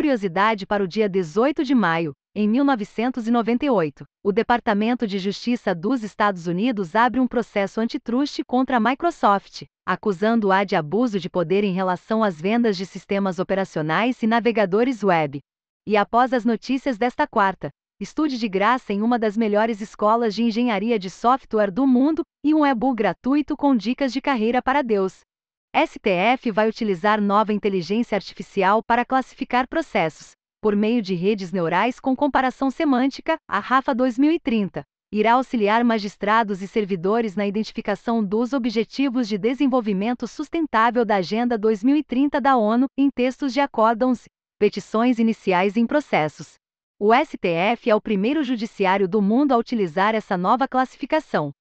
curiosidade para o dia 18 de maio, em 1998, o Departamento de Justiça dos Estados Unidos abre um processo antitruste contra a Microsoft, acusando-a de abuso de poder em relação às vendas de sistemas operacionais e navegadores web. E após as notícias desta quarta, estude de graça em uma das melhores escolas de engenharia de software do mundo e um e-book gratuito com dicas de carreira para Deus. STF vai utilizar nova inteligência artificial para classificar processos, por meio de redes neurais com comparação semântica, a RAFA 2030. Irá auxiliar magistrados e servidores na identificação dos Objetivos de Desenvolvimento Sustentável da Agenda 2030 da ONU em textos de acórdãos, petições iniciais em processos. O STF é o primeiro judiciário do mundo a utilizar essa nova classificação.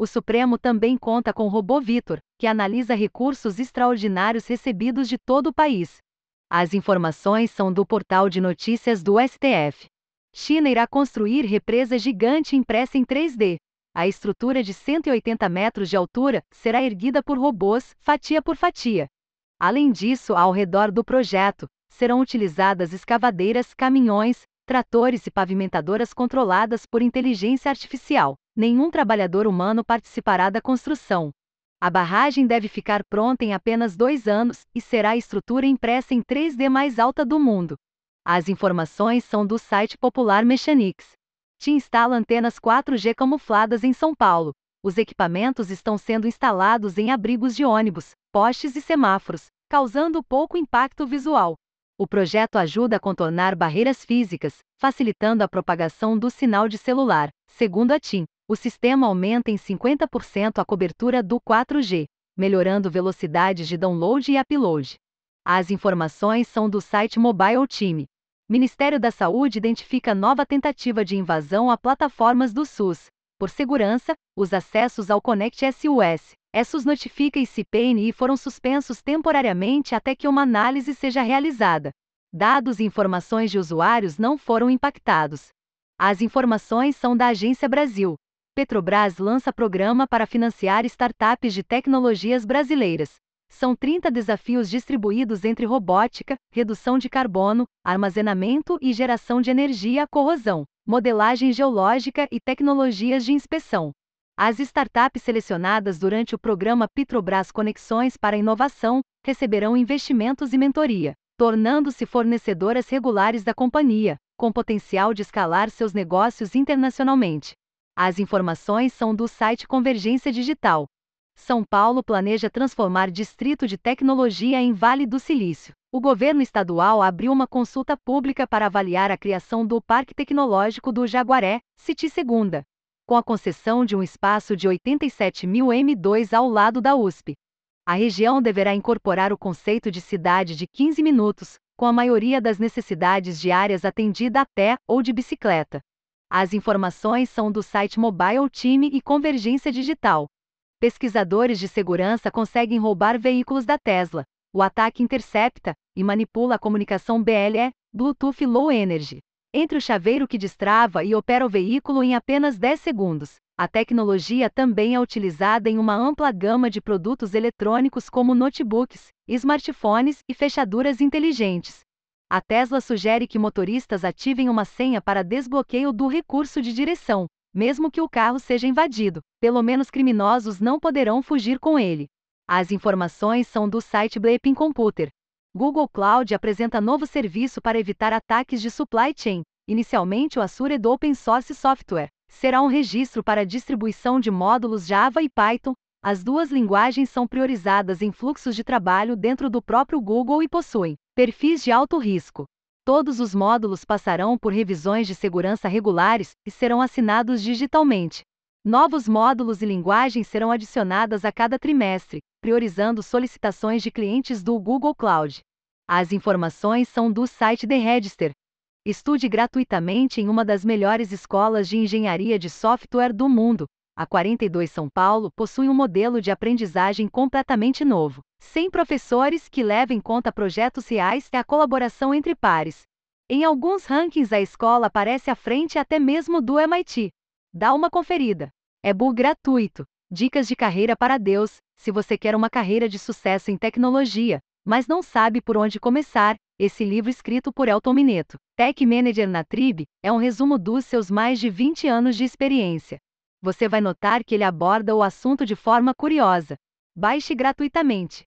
O Supremo também conta com o robô Vitor, que analisa recursos extraordinários recebidos de todo o país. As informações são do portal de notícias do STF. China irá construir represa gigante impressa em 3D. A estrutura de 180 metros de altura será erguida por robôs, fatia por fatia. Além disso, ao redor do projeto, serão utilizadas escavadeiras, caminhões, tratores e pavimentadoras controladas por inteligência artificial. Nenhum trabalhador humano participará da construção. A barragem deve ficar pronta em apenas dois anos e será a estrutura impressa em 3D mais alta do mundo. As informações são do site Popular Mechanics. Te instala antenas 4G camufladas em São Paulo. Os equipamentos estão sendo instalados em abrigos de ônibus, postes e semáforos, causando pouco impacto visual. O projeto ajuda a contornar barreiras físicas, facilitando a propagação do sinal de celular. Segundo a TIM, o sistema aumenta em 50% a cobertura do 4G, melhorando velocidades de download e upload. As informações são do site Mobile Team. Ministério da Saúde identifica nova tentativa de invasão a plataformas do SUS. Por segurança, os acessos ao Connect SUS, ESUS notifica e CPNI foram suspensos temporariamente até que uma análise seja realizada. Dados e informações de usuários não foram impactados. As informações são da Agência Brasil. Petrobras lança programa para financiar startups de tecnologias brasileiras. São 30 desafios distribuídos entre robótica, redução de carbono, armazenamento e geração de energia, corrosão, modelagem geológica e tecnologias de inspeção. As startups selecionadas durante o programa Petrobras Conexões para Inovação receberão investimentos e mentoria, tornando-se fornecedoras regulares da companhia, com potencial de escalar seus negócios internacionalmente. As informações são do site Convergência Digital. São Paulo planeja transformar Distrito de Tecnologia em Vale do Silício. O governo estadual abriu uma consulta pública para avaliar a criação do Parque Tecnológico do Jaguaré, City Segunda, com a concessão de um espaço de 87 mil M2 ao lado da USP. A região deverá incorporar o conceito de cidade de 15 minutos, com a maioria das necessidades diárias atendida a pé ou de bicicleta. As informações são do site Mobile Team e Convergência Digital. Pesquisadores de segurança conseguem roubar veículos da Tesla. O ataque intercepta e manipula a comunicação BLE, Bluetooth Low Energy entre o chaveiro que destrava e opera o veículo em apenas 10 segundos. A tecnologia também é utilizada em uma ampla gama de produtos eletrônicos como notebooks, smartphones e fechaduras inteligentes. A Tesla sugere que motoristas ativem uma senha para desbloqueio do recurso de direção, mesmo que o carro seja invadido. Pelo menos criminosos não poderão fugir com ele. As informações são do site Bleeping Computer, Google Cloud apresenta novo serviço para evitar ataques de supply chain. Inicialmente, o Azure do Open Source Software será um registro para distribuição de módulos Java e Python. As duas linguagens são priorizadas em fluxos de trabalho dentro do próprio Google e possuem perfis de alto risco. Todos os módulos passarão por revisões de segurança regulares e serão assinados digitalmente. Novos módulos e linguagens serão adicionadas a cada trimestre, priorizando solicitações de clientes do Google Cloud. As informações são do site The Register. Estude gratuitamente em uma das melhores escolas de engenharia de software do mundo. A 42 São Paulo possui um modelo de aprendizagem completamente novo, sem professores que levem em conta projetos reais e a colaboração entre pares. Em alguns rankings, a escola aparece à frente até mesmo do MIT. Dá uma conferida. É book gratuito. Dicas de carreira para Deus. Se você quer uma carreira de sucesso em tecnologia, mas não sabe por onde começar, esse livro escrito por Elton Mineto, Tech Manager na Trib, é um resumo dos seus mais de 20 anos de experiência você vai notar que ele aborda o assunto de forma curiosa. Baixe gratuitamente.